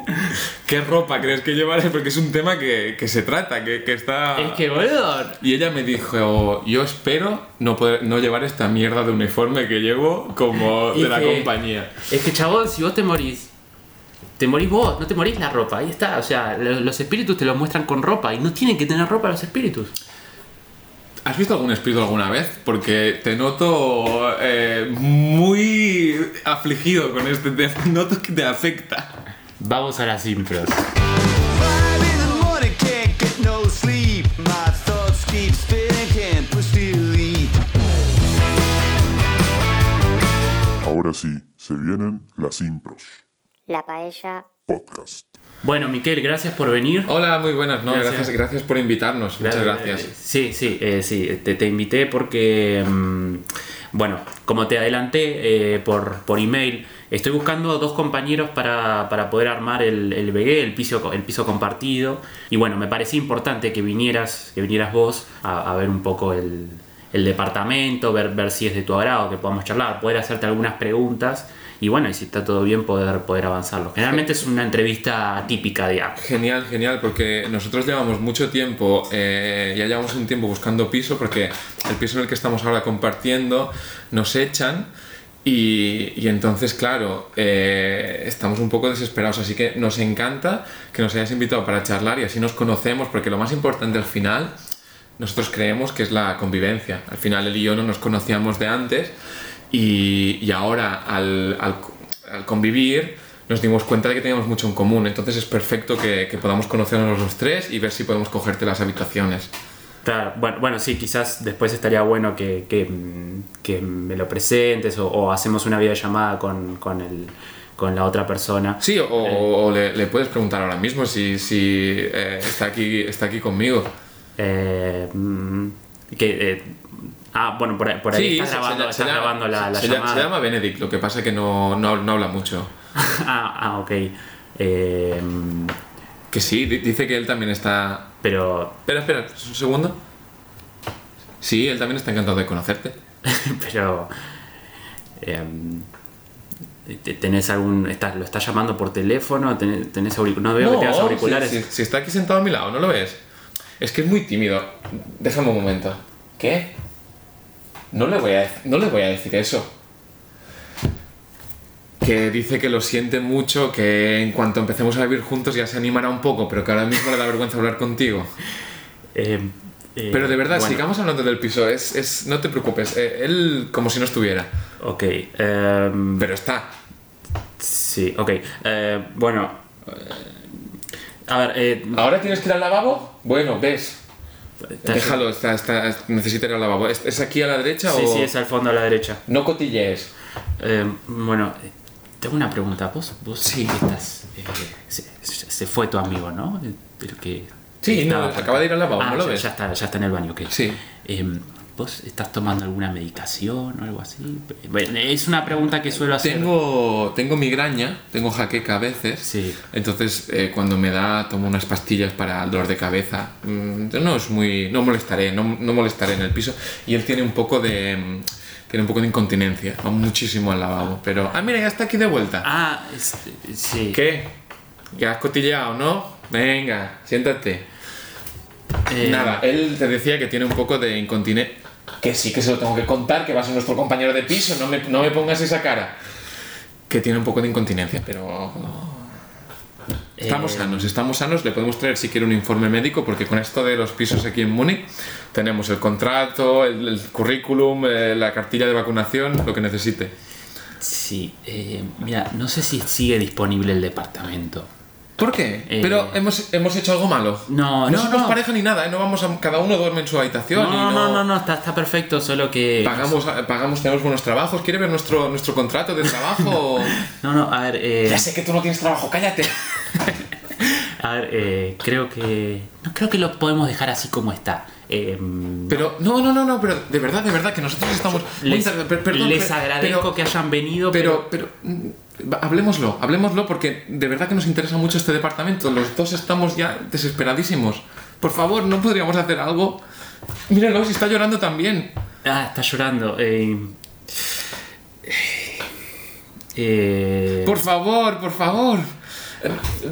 ¿qué ropa crees que llevarás? Porque es un tema que, que se trata, que, que está... Es que, boludo. Y ella me dijo, yo espero no, poder, no llevar esta mierda de uniforme que llevo como de la que- compañía. Es que, chabón, si vos te morís, te morís vos, no te morís la ropa. Ahí está. O sea, lo- los espíritus te lo muestran con ropa y no tienen que tener ropa los espíritus. ¿Has visto algún espíritu alguna vez? Porque te noto eh, muy afligido con este tema. Noto que te afecta. Vamos a las impros. Ahora sí, se vienen las impros. La paella Podcast. Bueno, Miquel, gracias por venir. Hola, muy buenas. No, Gracias. gracias, gracias, por invitarnos. Muchas gracias. Sí, sí, eh, sí. Te, te invité porque, mm, bueno, como te adelanté eh, por, por email, estoy buscando dos compañeros para, para poder armar el, el BG, el piso, el piso compartido. Y bueno, me parecía importante que vinieras, que vinieras vos a, a ver un poco el, el departamento, ver, ver si es de tu agrado, que podamos charlar, poder hacerte algunas preguntas. Y bueno, y si está todo bien, poder, poder avanzarlo. Generalmente es una entrevista típica, digamos. Genial, genial, porque nosotros llevamos mucho tiempo, eh, ya llevamos un tiempo buscando piso, porque el piso en el que estamos ahora compartiendo nos echan y, y entonces, claro, eh, estamos un poco desesperados, así que nos encanta que nos hayas invitado para charlar y así nos conocemos, porque lo más importante al final, nosotros creemos que es la convivencia. Al final él y yo no nos conocíamos de antes y, y ahora al, al- al convivir nos dimos cuenta de que teníamos mucho en común. Entonces es perfecto que, que podamos conocernos los tres y ver si podemos cogerte las habitaciones. Claro, bueno, bueno, sí, quizás después estaría bueno que, que, mm, que me lo presentes o, o hacemos una videollamada con, con, el, con la otra persona. Sí, o, o le, le puedes preguntar ahora mismo si, si eh, está, aquí, está aquí conmigo. Eh, mm, que, eh, ah, bueno, por ahí, por ahí Sí, estás se- grabando, se, estás llama- grabando la, la se llama- llamada. se llama Benedict, lo que pasa es que no, no, no habla mucho. ah, ah, ok. Eh, mm, Que sí, di- dice que él también está... pero, Espera, espera, un segundo. Sí, él también está encantado de conocerte. pero... em, te- ¿Tenés algún. Estás, ¿Lo estás llamando por teléfono? ¿Tenés, tenés No veo que tengas auriculares. Si, si- si está aquí sentado a mi lado, ¿no lo ves? Es que es muy tímido. Déjame un momento. ¿Qué? No le voy a, no le voy a decir eso. Que dice que lo siente mucho, que en cuanto empecemos a vivir juntos ya se animará un poco, pero que ahora mismo le da vergüenza hablar contigo. Eh, eh, Pero de verdad, bueno, sigamos hablando del piso. Es, es, no te preocupes. eh, él como si no estuviera. Ok. em, Pero está. sí, ok. Eh, bueno. eh, a ver, eh, ¿Ahora tienes que ir al lavabo? Bueno, ves. Déjalo, está, está, necesita ir al lavabo. ¿Es, es aquí a la derecha Sí, o...? sí, es al fondo a la derecha. No cotillees. Eh, bueno, tengo una pregunta. ¿Vos, vos Sí. estás. eh, se, se fue tu amigo, ¿no? El, que. Sí, no, acaba de ir al lavabo, Ah, ¿no lo ya, ves? ya está, ya está en el baño, ok. Sí. Em, ¿Vos estás tomando alguna medicación o algo así? Bueno, Es una pregunta que suelo hacer. Tengo, tengo migraña, tengo jaqueca a veces. Sí. Entonces, eh, cuando me da, tomo unas pastillas para el dolor de cabeza. Mm, no es muy. No molestaré, no, no molestaré en el piso. Y él tiene un poco de. mm, Tiene un poco de incontinencia. Va muchísimo al lavabo. Pero. Ah, mira, ya está aquí de vuelta. Ah, sí. ¿Qué? ¿Ya has cotilleado, no? Venga, siéntate. Eh, Nada, él te decía que tiene un poco de incontinencia. Que sí que se lo tengo que contar, que va a ser nuestro compañero de piso, no me, no me pongas esa cara. Que tiene un poco de incontinencia, pero. Estamos eh, sanos, estamos sanos, le podemos traer si quiere un informe médico, porque con esto de los pisos aquí en Múnich tenemos el contrato, el, el currículum, eh, la cartilla de vacunación, lo que necesite. Sí, eh, mira, no sé si sigue disponible el departamento. ¿Por qué? Eh, Pero hemos, hemos hecho algo malo. No, no no, somos no. pareja ni nada, ¿eh? no vamos a, cada uno duerme en su habitación No, y no, no, no, no, está, está perfecto, solo que... Pagamos, pagamos, tenemos buenos trabajos. ¿Quiere ver nuestro, nuestro contrato de trabajo? No, no, a ver, eh, ya sé que tú no tienes trabajo, cállate. a ver, eh, creo que... No, creo que lo podemos dejar así como está. Eh, Pero, no, no, no, no, pero de verdad, de verdad, que nosotros estamos. muy les, inter- per- perdón, les per- agradezco pero- que hayan venido, Pero, pero, mm, hablemoslo, hablemoslo porque de verdad que nos interesa mucho este departamento. Los dos estamos ya desesperadísimos. Por favor, ¿no podríamos hacer algo? Mírenlo, si está llorando también. Ah, está llorando. Eh, eh, Por favor, por favor.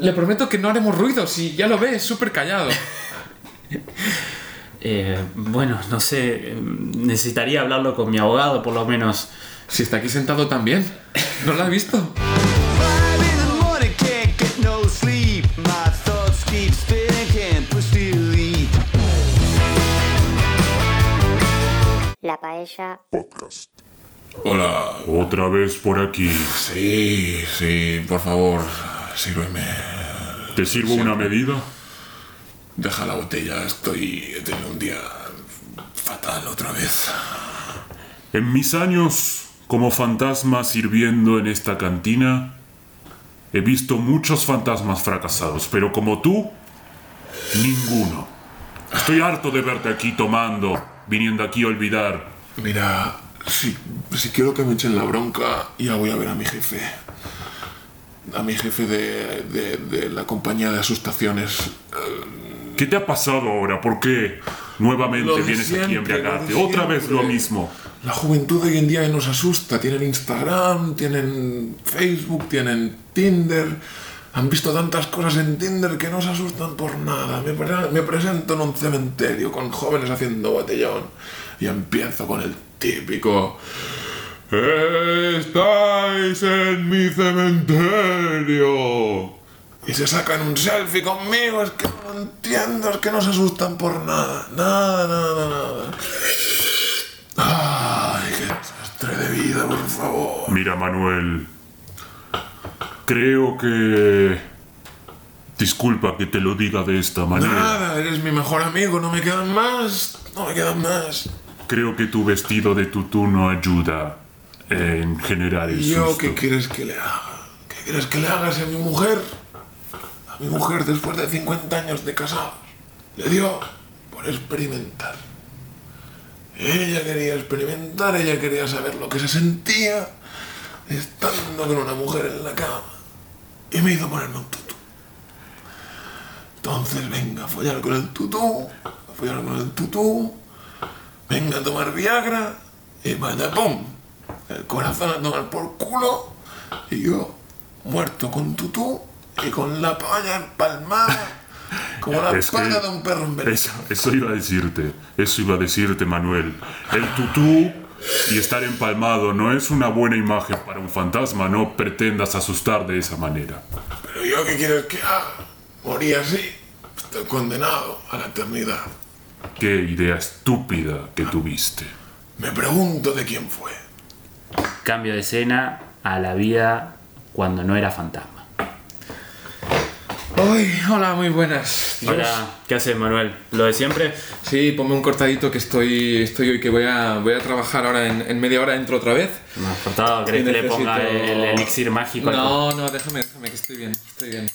Le prometo que no haremos ruido, si ya lo ves, súper callado. eh, bueno, no sé. Necesitaría hablarlo con mi abogado, por lo menos. Si está aquí sentado también. ¿No lo has visto? La paella Podcast. Hola. Otra vez por aquí. Sí, sí, por favor, sírveme. ¿Te sirvo una medida? Deja la botella, estoy. He tenido un día fatal otra vez. En mis años como fantasma sirviendo en esta cantina, he visto muchos fantasmas fracasados, pero como tú, ninguno. Estoy harto de verte aquí tomando, viniendo aquí a olvidar. Mira, si, si quiero que me echen la bronca, ya voy a ver a mi jefe. A mi jefe de, de- de la compañía de asustaciones. ¿Qué te ha pasado ahora? ¿Por qué nuevamente vienes aquí a siempre, embriagarte? Otra vez lo siempre. mismo. La juventud hoy en día nos asusta. Tienen Instagram, tienen Facebook, tienen Tinder. Han visto tantas cosas en Tinder que no se asustan por nada. Me, pre- me presento en un cementerio con jóvenes haciendo botellón y empiezo con el típico... Estáis en mi cementerio. Y se sacan un selfie conmigo. Es que no entiendo, es que no se asustan por nada. Nada, nada, nada. De vida, por favor. Mira, Manuel. Creo que... Disculpa que te lo diga de esta manera. Nada, eres mi mejor amigo, no me quedan más. No me quedan más. Creo que tu vestido de tutú no ayuda en generar el ¿Y yo susto. qué quieres que le haga? ¿Qué quieres que le hagas a mi mujer? A mi mujer después de 50 años de casados. Le dio por experimentar. Ella quería experimentar, ella quería saber lo que se sentía estando con una mujer en la cama. Y me hizo ponerme un tutú. Entonces venga a follar con el tutú, a follar con el tutú, venga a tomar Viagra y vaya pum. El corazón a tomar por culo y yo muerto con tutú y con la polla empalmada como la Es que pala de un perro envenenado. Eso, eso iba a decirte, eso iba a decirte, Manuel. El tutú y estar empalmado no es una buena imagen para un fantasma, no pretendas asustar de esa manera. Pero yo qué quieres que haga? Morí así. Estoy condenado a la eternidad. Qué idea estúpida que tuviste. Me pregunto de quién fue. Cambio de escena a la vida cuando no era fantasma. Ay, hola, muy buenas. Dios. Hola, ¿qué haces, Manuel? ¿Lo de siempre? Sí, ponme un cortadito que estoy, estoy hoy que voy a, voy a trabajar ahora en, en media hora, entro otra vez. ¿Me has cortado? ¿Querés Y que le necesito- ponga el elixir mágico? No, no, déjame, déjame, que estoy bien, estoy bien.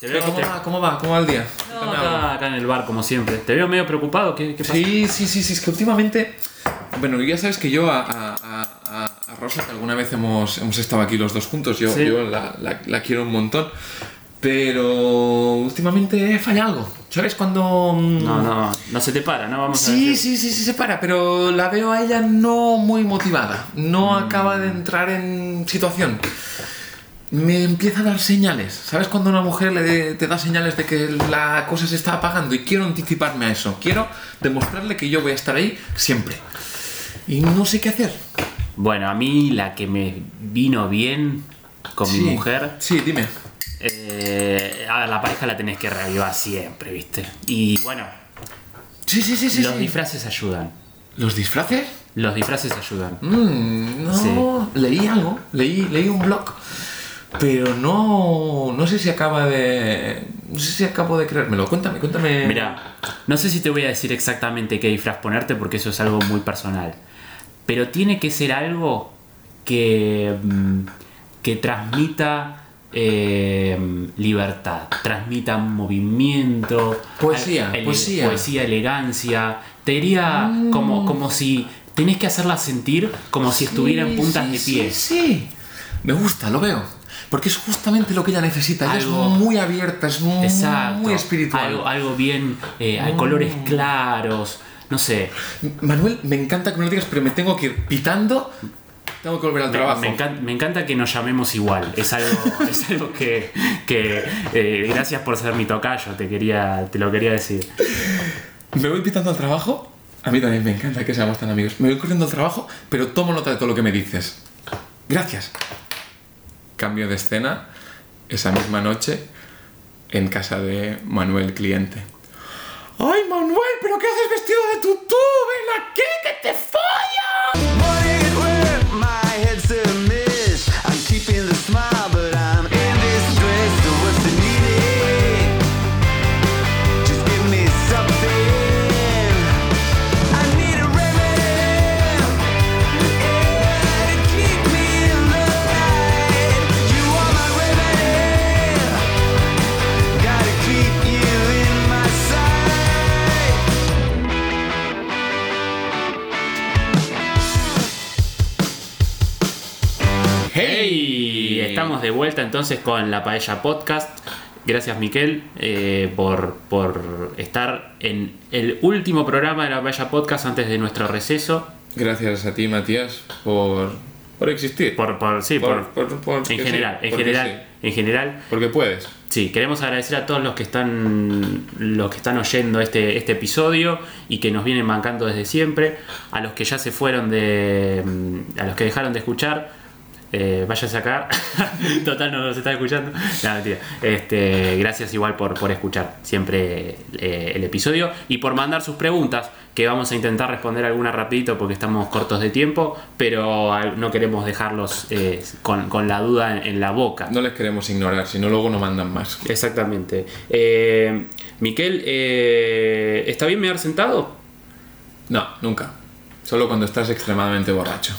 Te veo, ¿Cómo te- va? ¿Cómo va? ¿Cómo va el día? No, acá, acá en el bar, como siempre. Te veo medio preocupado. ¿Qué, qué pasa? Sí, sí, sí, sí, es que últimamente. Bueno, ya sabes que yo a, a, a- a- a Rosa, que alguna vez hemos, hemos estado aquí los dos juntos, yo, Sí. yo la, la- la quiero un montón. Pero últimamente falla algo. ¿Sabes cuando.? mm, No, no, no se te para, ¿no? Vamos a Sí, decir. sí, sí, sí, se para, pero la veo a ella no muy motivada. No Mm. acaba de entrar en situación. me empieza a dar señales. ¿Sabes cuando una mujer le, te da señales de que la cosa se está apagando? Y quiero anticiparme a eso. Quiero demostrarle que yo voy a estar ahí siempre. Y no sé qué hacer. Bueno, a mí la que me vino bien con Sí. mi mujer, Sí, dime. Eh, a la pareja la tenés que reavivar siempre, ¿viste? Y bueno, Sí, sí, sí, sí. los sí. disfraces ayudan. ¿Los disfraces? Los disfraces ayudan. Mm, no, Sí. leí algo, leí, leí un blog, pero no, no sé si acaba de, no sé si acabo de creérmelo. Cuéntame, cuéntame. Mira, no sé si te voy a decir exactamente qué disfraz ponerte porque eso es algo muy personal. Pero tiene que ser algo que, mm, que transmita eh, libertad, transmita movimiento, Poesía, ele- poesía. poesía, elegancia. Te diría como, como si tenés que hacerla sentir como si estuviera en Sí, puntas sí, de sí, pies. Sí, me gusta, lo veo. Porque es justamente lo que ella necesita. Ella Algo- es muy abierta, es muy, Exacto. muy espiritual. Algo, algo bien, eh, hay colores claros, no sé. Manuel, me encanta que me lo digas, pero me tengo que ir pitando. Tengo que volver al Me, trabajo. me encan- me encanta que nos llamemos igual. Es algo, es algo que, que, eh, gracias por ser mi tocayo, te quería, te lo quería decir. Me voy pitando al trabajo. A mí también me encanta que seamos tan amigos. Me voy corriendo al trabajo, pero tomo nota de todo lo que me dices. Gracias. Cambio de escena esa misma noche en casa de Manuel cliente. ¡Ay, Manuel! ¿Pero qué haces vestido de tutú? ¡Ven aquí, que te follo! De vuelta entonces con la Paella Podcast. Gracias, Miquel, eh, por, por estar en el último programa de la Paella Podcast antes de nuestro receso. Gracias a ti, Matías, por, por existir. Por, por, sí, por, Por- por- en sí, general, en general, en general. Porque puedes. Sí, queremos agradecer a todos los que están los que están oyendo este, este episodio y que nos vienen bancando desde siempre, a los que ya se fueron de mm, a los que dejaron de escuchar, eh, vaya a sacar. Total no nos está escuchando. No, mentira. Este, gracias igual por, por escuchar siempre eh, el episodio y por mandar sus preguntas, que vamos a intentar responder alguna rapidito porque estamos cortos de tiempo, pero no queremos dejarlos eh, con, con la duda en- en la boca. No les queremos ignorar, si no luego no mandan más. Exactamente. Eh, Miquel, eh, ¿está bien mear sentado? No, nunca. Solo cuando estás extremadamente borracho.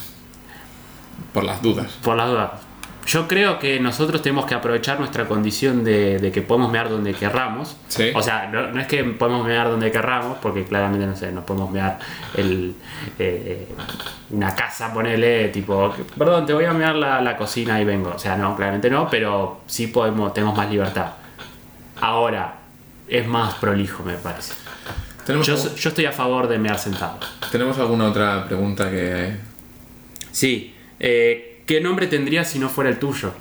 Por las dudas. Por las dudas. Yo creo que nosotros tenemos que aprovechar nuestra condición de, de que podemos mear donde querramos. Sí. O sea, no, no es que podemos mear donde querramos, porque claramente, no sé, nos podemos mear el, eh, una casa, ponele, tipo, perdón, te voy a mear la, la cocina y vengo. O sea, no, claramente no, pero sí podemos, tenemos más libertad. Ahora, es más prolijo, me parece. ¿Tenemos, Yo, yo estoy a favor de mear sentado. ¿Tenemos alguna otra pregunta que... Sí. Eh, ¿Qué nombre tendría si no fuera el tuyo?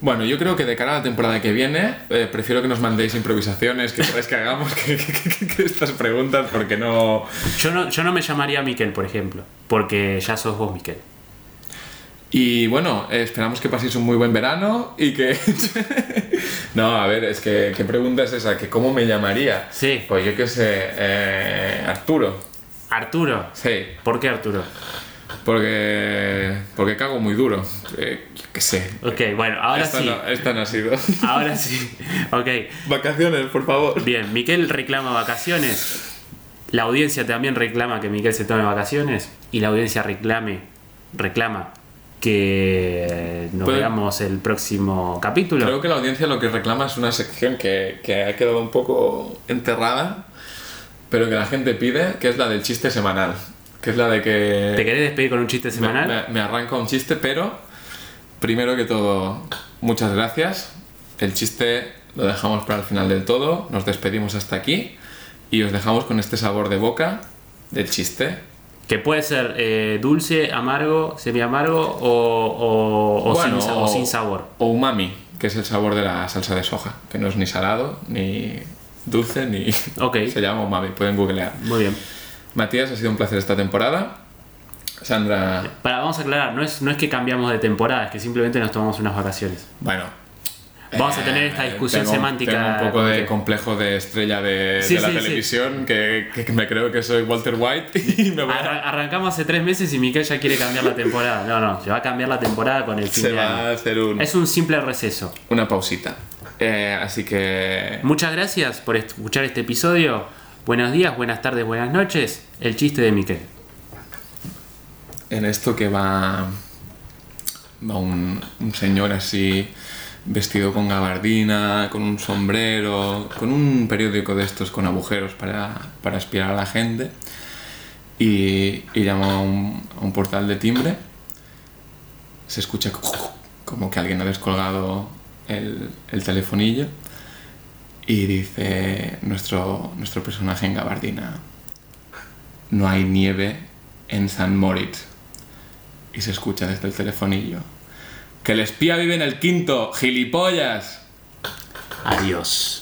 Bueno, yo creo que de cara a la temporada que viene, eh, prefiero que nos mandéis improvisaciones, que queráis que hagamos que, que- que- que estas preguntas, porque no... Yo no, yo no me llamaría Miquel, por ejemplo, porque ya sos vos, Miquel. Y bueno, eh, esperamos que paséis un muy buen verano y que... no, a ver, es que, ¿qué pregunta es esa? ¿Que ¿Cómo me llamaría? Sí. Pues yo qué sé, eh, Arturo. Arturo. Sí, ¿Por qué Arturo? Porque, porque cago muy duro. Eh, yo qué sé. Ok, bueno, ahora esta, sí. no, esta no ha sido. Ahora sí. Ok. Vacaciones, por favor. Bien, Miquel reclama vacaciones. La audiencia también reclama que Miquel se tome vacaciones. Y la audiencia reclame, reclama que nos Pero- veamos el próximo capítulo. Creo que la audiencia lo que reclama es una sección que, que ha quedado un poco enterrada, pero que la gente pide, que es la del chiste semanal. Que es la de que... ¿Te querés despedir con un chiste semanal? me- me arranca un chiste, pero primero que todo, muchas gracias. El chiste lo dejamos para el final del todo. Nos despedimos hasta aquí y os dejamos con este sabor de boca del chiste Que puede ser eh, dulce, amargo, semi-amargo o, o, o Bueno, sin, sa- o sin sabor. O umami, que es el sabor de la salsa de soja, que no es ni salado, ni dulce, ni... Ok. Se llama umami, pueden googlear. Muy bien. Matías, ha sido un placer esta temporada. Sandra, Para, vamos a aclarar, no es, no es que cambiamos de temporada, es que simplemente nos tomamos unas vacaciones. bueno... Vamos a tener esta discusión tengo- semántica Tengo un poco de complejo de estrella de, Sí, de la sí, sí. televisión, que, que me creo que soy Walter White y me voy a... Arran- arrancamos hace tres meses y Miquel ya quiere cambiar la temporada. No, no, se va a cambiar la temporada con el fin Se de va a hacer un- Es un simple receso. una pausita. Eh, así que... Muchas gracias por escuchar este episodio. Buenos días, buenas tardes, buenas noches. El chiste de Miquel. en esto que va, va un, señor así vestido con gabardina, con un sombrero, con un periódico de estos con agujeros para, para espiar a la gente y, y llama a un, a un portal de timbre. Se escucha como que alguien ha descolgado el, el telefonillo y dice nuestro, nuestro personaje en gabardina, no hay nieve en San Moritz y se escucha desde el telefonillo. ¡Que el espía vive en el quinto! ¡Gilipollas! Adiós.